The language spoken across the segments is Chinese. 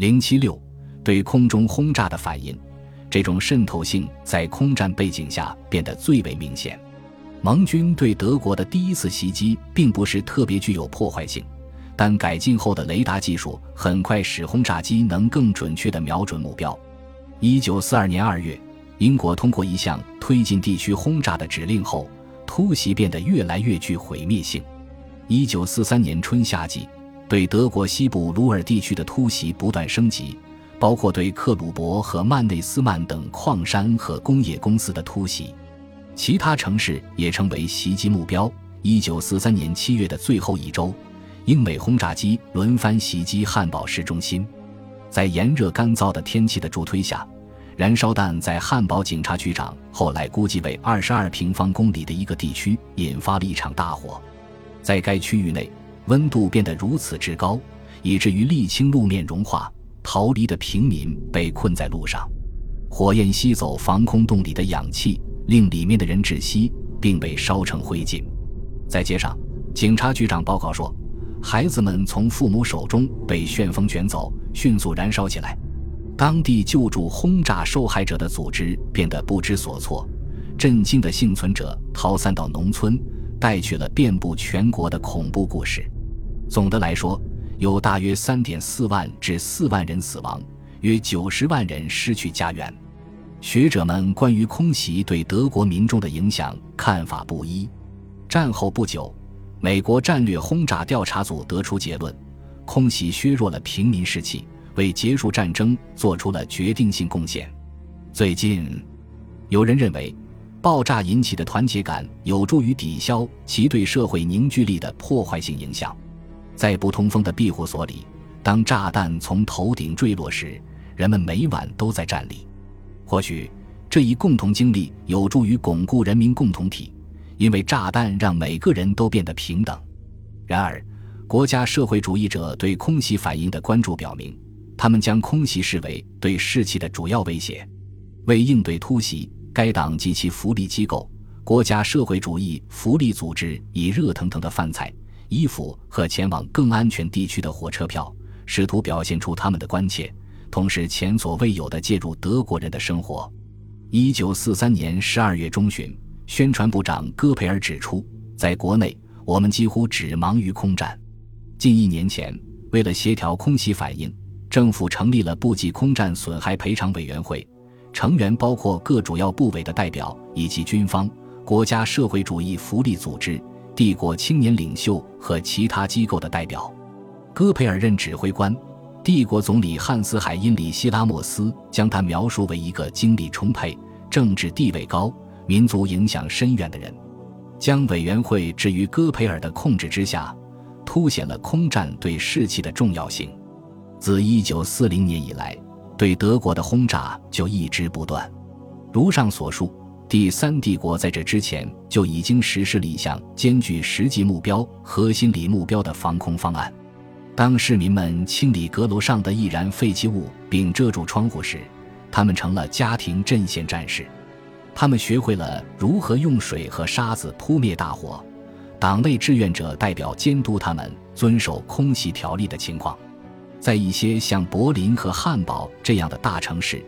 零七六对空中轰炸的反应，这种渗透性在空战背景下变得最为明显。盟军对德国的第一次袭击并不是特别具有破坏性，但改进后的雷达技术很快使轰炸机能更准确地瞄准目标。一九四二年二月，英国通过一项推进地区轰炸的指令后，突袭变得越来越具毁灭性。一九四三年春夏季，对德国西部鲁尔地区的突袭不断升级，包括对克鲁伯和曼内斯曼等矿山和工业公司的突袭。其他城市也成为袭击目标。一九四三年七月的最后一周，英美轰炸机轮番袭击汉堡市中心。在炎热干燥的天气的助推下，燃烧弹在汉堡警察局长后来估计为二十二平方公里的一个地区引发了一场大火。在该区域内，温度变得如此之高，以至于沥青路面融化，逃离的平民被困在路上。火焰吸走防空洞里的氧气。令里面的人窒息，并被烧成灰烬。在街上，警察局长报告说，孩子们从父母手中被旋风卷走，迅速燃烧起来。当地救助轰炸受害者的组织变得不知所措，震惊的幸存者逃散到农村，带去了遍布全国的恐怖故事。总的来说，有大约三点四万至四万人死亡，约九十万人失去家园。学者们关于空袭对德国民众的影响看法不一。战后不久，美国战略轰炸调查组得出结论：空袭削弱了平民士气，为结束战争做出了决定性贡献。最近，有人认为，爆炸引起的团结感有助于抵消其对社会凝聚力的破坏性影响。在不通风的庇护所里，当炸弹从头顶坠落时，人们每晚都在站立。或许这一共同经历有助于巩固人民共同体，因为炸弹让每个人都变得平等。然而，国家社会主义者对空袭反应的关注表明，他们将空袭视为对士气的主要威胁。为应对突袭，该党及其福利机构、国家社会主义福利组织以热腾腾的饭菜、衣服和前往更安全地区的火车票，试图表现出他们的关切。同时，前所未有的介入德国人的生活。一九四三年十二月中旬，宣传部长戈培尔指出，在国内，我们几乎只忙于空战。近一年前，为了协调空袭反应，政府成立了部级空战损害赔偿委员会，成员包括各主要部委的代表以及军方、国家社会主义福利组织、帝国青年领袖和其他机构的代表。戈培尔任指挥官。帝国总理汉斯·海因里希·拉莫斯将他描述为一个精力充沛、政治地位高、民族影响深远的人，将委员会置于戈培尔的控制之下，凸显了空战对士气的重要性。自1940年以来，对德国的轰炸就一直不断。如上所述，第三帝国在这之前就已经实施了一项兼具实际目标和心理目标的防空方案。当市民们清理阁楼上的易燃废弃物并遮住窗户时，他们成了家庭阵线战士。他们学会了如何用水和沙子扑灭大火。党内志愿者代表监督他们遵守空袭条例的情况。在一些像柏林和汉堡这样的大城市，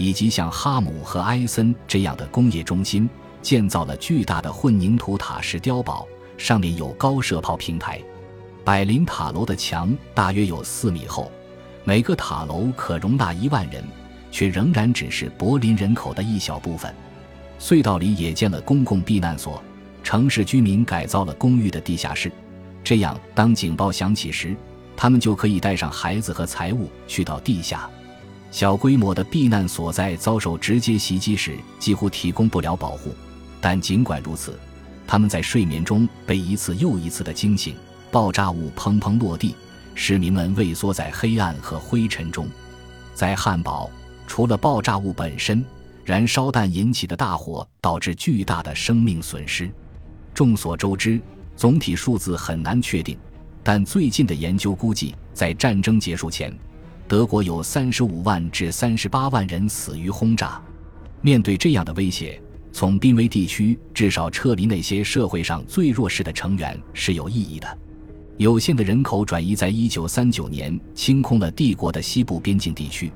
以及像哈姆和埃森这样的工业中心，建造了巨大的混凝土塔式碉堡，上面有高射炮平台。百灵塔楼的墙大约有四米厚，每个塔楼可容纳一万人，却仍然只是柏林人口的一小部分。隧道里也建了公共避难所，城市居民改造了公寓的地下室，这样当警报响起时，他们就可以带上孩子和财物去到地下。小规模的避难所在遭受直接袭击时几乎提供不了保护，但尽管如此，他们在睡眠中被一次又一次的惊醒。爆炸物砰砰落地，市民们畏缩在黑暗和灰尘中。在汉堡，除了爆炸物本身，燃烧弹引起的大火导致巨大的生命损失。众所周知，总体数字很难确定，但最近的研究估计，在战争结束前，德国有三十五万至三十八万人死于轰炸。面对这样的威胁，从濒危地区至少撤离那些社会上最弱势的成员是有意义的。有限的人口转移在一九三九年清空了帝国的西部边境地区，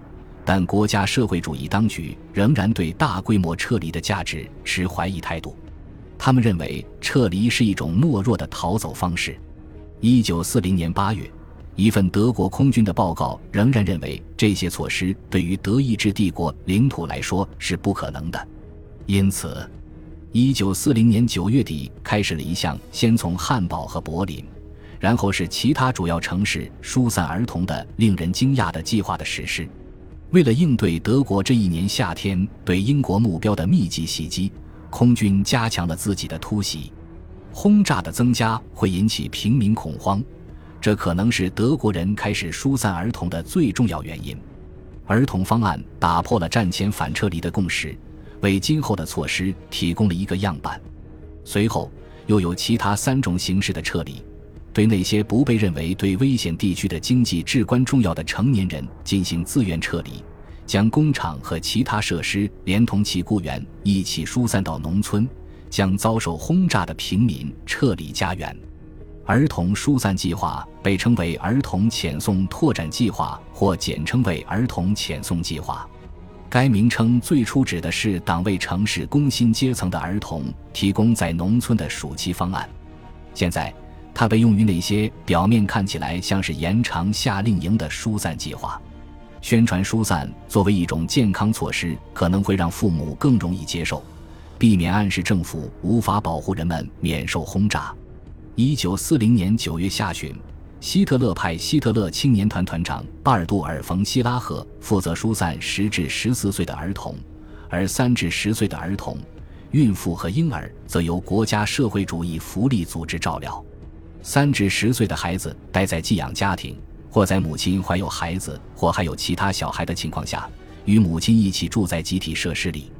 但国家社会主义当局仍然对大规模撤离的价值持怀疑态度。他们认为撤离是一种懦弱的逃走方式。一九四零年八月，一份德国空军的报告仍然认为这些措施对于德意志帝国领土来说是不可能的。因此，一九四零年九月底开始了一项先从汉堡和柏林。然后是其他主要城市疏散儿童的令人惊讶的计划的实施。为了应对德国这一年夏天对英国目标的密集袭击，空军加强了自己的突袭。轰炸的增加会引起平民恐慌，这可能是德国人开始疏散儿童的最重要原因。儿童方案打破了战前反撤离的共识，为今后的措施提供了一个样板。随后又有其他三种形式的撤离。对那些不被认为对危险地区的经济至关重要的成年人进行自愿撤离，将工厂和其他设施连同其雇员一起疏散到农村，将遭受轰炸的平民撤离家园。儿童疏散计划被称为儿童遣送拓展计划，或简称为儿童遣送计划。该名称最初指的是党为城市工薪阶层的儿童提供在农村的暑期方案。现在。它被用于那些表面看起来像是延长夏令营的疏散计划，宣传疏散作为一种健康措施，可能会让父母更容易接受，避免暗示政府无法保护人们免受轰炸。一九四零年九月下旬，希特勒派希特勒青年团团长巴尔杜尔·冯·希拉赫负责疏散十至十四岁的儿童，而三至十岁的儿童、孕妇和婴儿则由国家社会主义福利组织照料。三至十岁的孩子待在寄养家庭，或在母亲怀有孩子或还有其他小孩的情况下，与母亲一起住在集体设施里。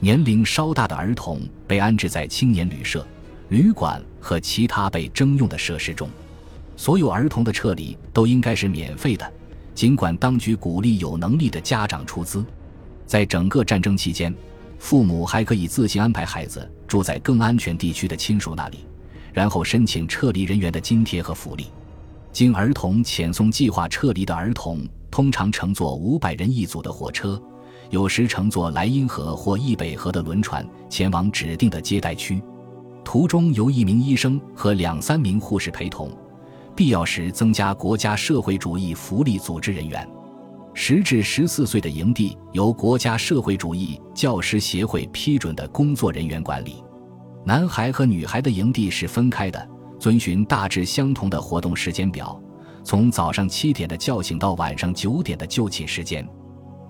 年龄稍大的儿童被安置在青年旅社、旅馆和其他被征用的设施中。所有儿童的撤离都应该是免费的，尽管当局鼓励有能力的家长出资。在整个战争期间，父母还可以自行安排孩子住在更安全地区的亲属那里。然后申请撤离人员的津贴和福利。经儿童遣送计划撤离的儿童，通常乘坐五百人一组的火车，有时乘坐莱茵河或易北河的轮船前往指定的接待区，途中由一名医生和两三名护士陪同，必要时增加国家社会主义福利组织人员。十至十四岁的营地由国家社会主义教师协会批准的工作人员管理。男孩和女孩的营地是分开的，遵循大致相同的活动时间表，从早上七点的叫醒到晚上九点的就寝时间。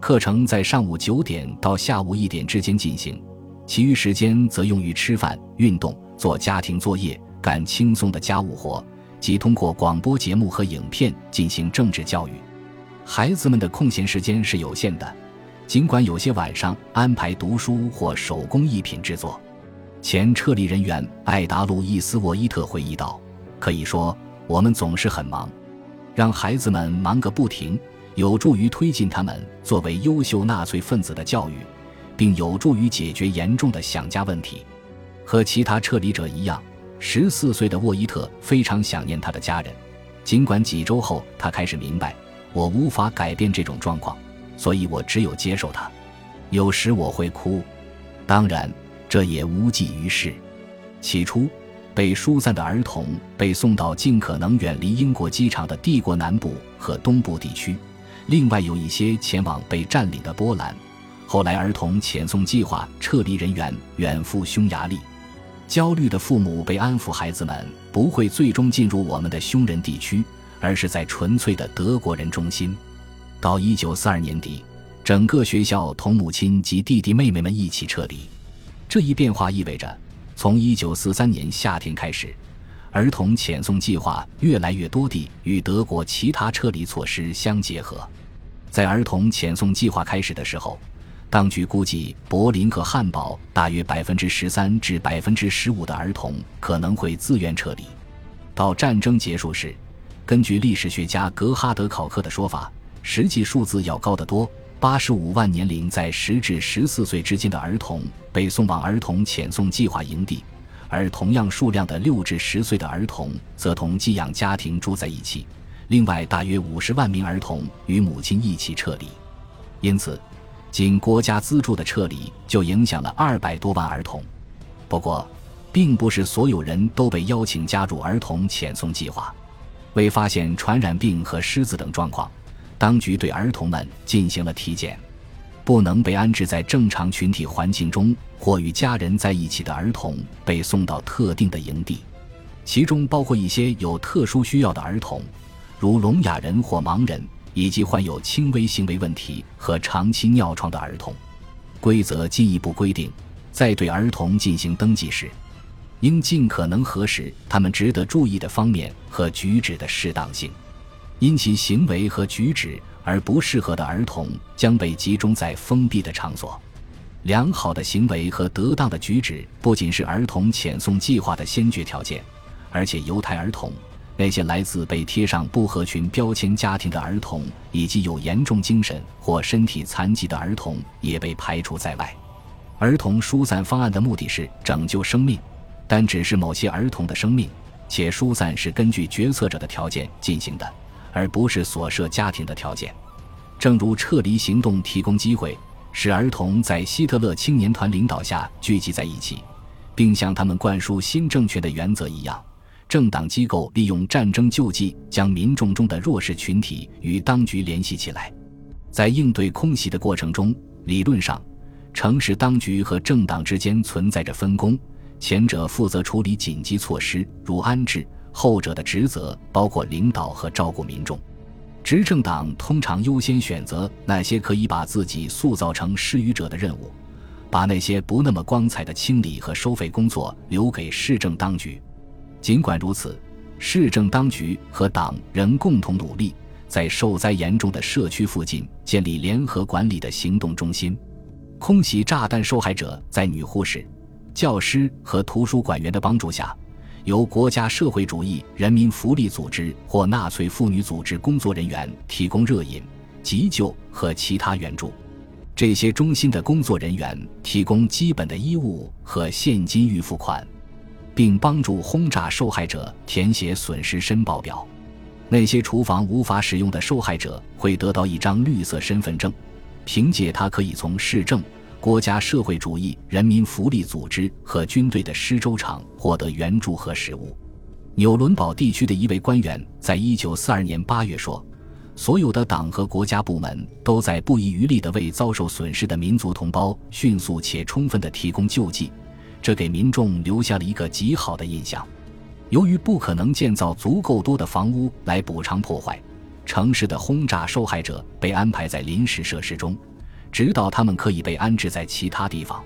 课程在上午九点到下午一点之间进行，其余时间则用于吃饭、运动、做家庭作业、干轻松的家务活，及通过广播节目和影片进行政治教育。孩子们的空闲时间是有限的，尽管有些晚上安排读书或手工艺品制作。前撤离人员艾达·路易斯·沃伊特回忆道：“可以说，我们总是很忙，让孩子们忙个不停，有助于推进他们作为优秀纳粹分子的教育，并有助于解决严重的想家问题。和其他撤离者一样，十四岁的沃伊特非常想念他的家人。尽管几周后他开始明白，我无法改变这种状况，所以我只有接受它。有时我会哭，当然。”这也无济于事。起初，被疏散的儿童被送到尽可能远离英国机场的帝国南部和东部地区，另外有一些前往被占领的波兰。后来，儿童遣送计划撤离人员远赴匈牙利。焦虑的父母被安抚，孩子们不会最终进入我们的匈人地区，而是在纯粹的德国人中心。到一九四二年底，整个学校同母亲及弟弟妹妹们一起撤离。这一变化意味着，从1943年夏天开始，儿童遣送计划越来越多地与德国其他撤离措施相结合。在儿童遣送计划开始的时候，当局估计柏林和汉堡大约百分之十三至百分之十五的儿童可能会自愿撤离。到战争结束时，根据历史学家格哈德考克的说法，实际数字要高得多。八十五万年龄在十至十四岁之间的儿童被送往儿童遣送计划营地，而同样数量的六至十岁的儿童则同寄养家庭住在一起。另外，大约五十万名儿童与母亲一起撤离。因此，仅国家资助的撤离就影响了二百多万儿童。不过，并不是所有人都被邀请加入儿童遣送计划。为发现传染病和失子等状况，当局对儿童们进行了体检。不能被安置在正常群体环境中或与家人在一起的儿童被送到特定的营地，其中包括一些有特殊需要的儿童，如聋哑人或盲人，以及患有轻微行为问题和长期尿床的儿童。规则进一步规定，在对儿童进行登记时，应尽可能核实他们值得注意的方面和举止的适当性，因其行为和举止。而不适合的儿童将被集中在封闭的场所。良好的行为和得当的举止不仅是儿童遣送计划的先决条件，而且犹太儿童、那些来自被贴上不合群标签家庭的儿童以及有严重精神或身体残疾的儿童也被排除在外。儿童疏散方案的目的是拯救生命，但只是某些儿童的生命，且疏散是根据决策者的条件进行的。而不是所设家庭的条件，正如撤离行动提供机会，使儿童在希特勒青年团领导下聚集在一起，并向他们灌输新政权的原则一样，政党机构利用战争救济将民众中的弱势群体与当局联系起来。在应对空袭的过程中，理论上，城市当局和政党之间存在着分工，前者负责处理紧急措施，如安置。后者的职责包括领导和照顾民众，执政党通常优先选择那些可以把自己塑造成施予者的任务，把那些不那么光彩的清理和收费工作留给市政当局。尽管如此，市政当局和党仍共同努力，在受灾严重的社区附近建立联合管理的行动中心。空袭炸弹受害者在女护士、教师和图书馆员的帮助下。由国家社会主义人民福利组织或纳粹妇女组织工作人员提供热饮、急救和其他援助。这些中心的工作人员提供基本的衣物和现金预付款，并帮助轰炸受害者填写损失申报表。那些厨房无法使用的受害者会得到一张绿色身份证，凭借它可以从市政。国家社会主义人民福利组织和军队的施粥厂获得援助和食物。纽伦堡地区的一位官员在一九四二年八月说：“所有的党和国家部门都在不遗余力地为遭受损失的民族同胞迅速且充分地提供救济，这给民众留下了一个极好的印象。”由于不可能建造足够多的房屋来补偿破坏，城市的轰炸受害者被安排在临时设施中。直到他们可以被安置在其他地方。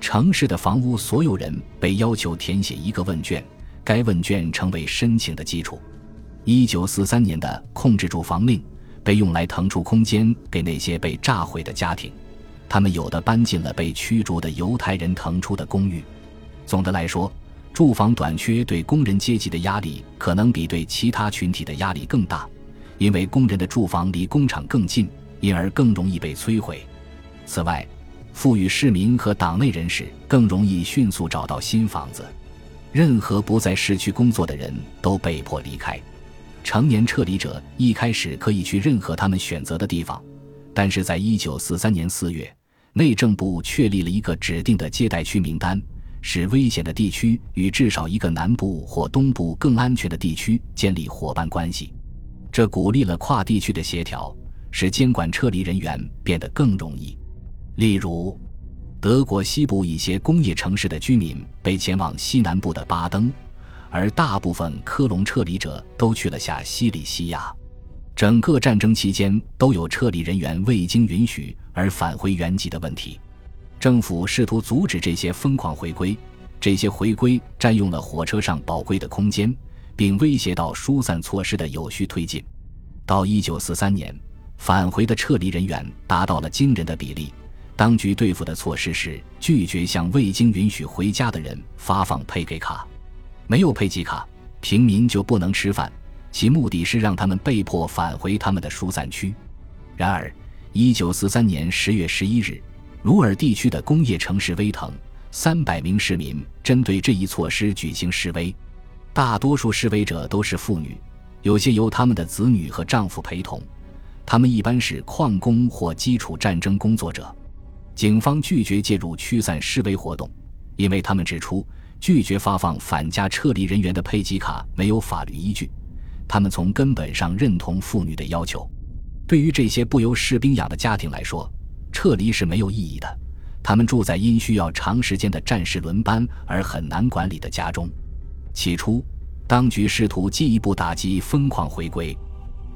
城市的房屋所有人被要求填写一个问卷，该问卷成为申请的基础。一九四三年的控制住房令被用来腾出空间给那些被炸毁的家庭，他们有的搬进了被驱逐的犹太人腾出的公寓。总的来说，住房短缺对工人阶级的压力可能比对其他群体的压力更大，因为工人的住房离工厂更近，因而更容易被摧毁。此外，富裕市民和党内人士更容易迅速找到新房子。任何不在市区工作的人都被迫离开。成年撤离者一开始可以去任何他们选择的地方，但是在一九四三年四月，内政部确立了一个指定的接待区名单，使危险的地区与至少一个南部或东部更安全的地区建立伙伴关系。这鼓励了跨地区的协调，使监管撤离人员变得更容易。例如，德国西部一些工业城市的居民被前往西南部的巴登，而大部分科隆撤离者都去了下西里西亚。整个战争期间都有撤离人员未经允许而返回原籍的问题。政府试图阻止这些疯狂回归，这些回归占用了火车上宝贵的空间，并威胁到疏散措施的有序推进。到1943年，返回的撤离人员达到了惊人的比例。当局对付的措施是拒绝向未经允许回家的人发放配给卡，没有配给卡，平民就不能吃饭。其目的是让他们被迫返回他们的疏散区。然而，一九四三年十月十一日，鲁尔地区的工业城市威腾三百名市民针对这一措施举行示威，大多数示威者都是妇女，有些由他们的子女和丈夫陪同。他们一般是矿工或基础战争工作者。警方拒绝介入驱散示威活动，因为他们指出，拒绝发放返家撤离人员的配给卡没有法律依据。他们从根本上认同妇女的要求。对于这些不由士兵养的家庭来说，撤离是没有意义的。他们住在因需要长时间的战事轮班而很难管理的家中。起初，当局试图进一步打击疯狂回归。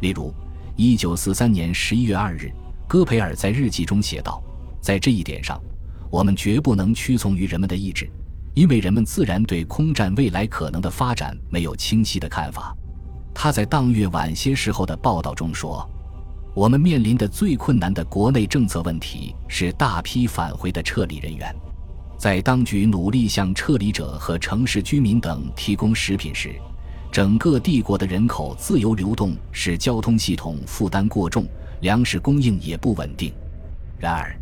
例如，1943年11月2日，戈培尔在日记中写道：“在这一点上，我们绝不能屈从于人们的意志，因为人们自然对空战未来可能的发展没有清晰的看法。”他在当月晚些时候的报道中说。我们面临的最困难的国内政策问题是大批返回的撤离人员。在当局努力向撤离者和城市居民等提供食品时，整个帝国的人口自由流动使交通系统负担过重，粮食供应也不稳定。然而，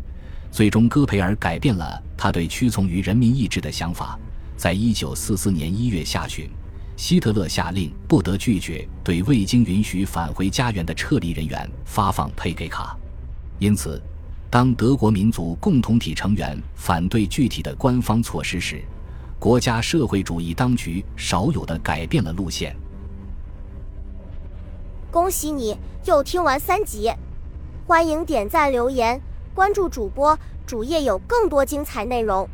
最终戈培尔改变了他对屈从于人民意志的想法。在一九四四年一月下旬。希特勒下令不得拒绝对未经允许返回家园的撤离人员发放配给卡，因此，当德国民族共同体成员反对具体的官方措施时，国家社会主义当局少有的改变了路线。恭喜你又听完三集，欢迎点赞、留言、关注主播，主页有更多精彩内容。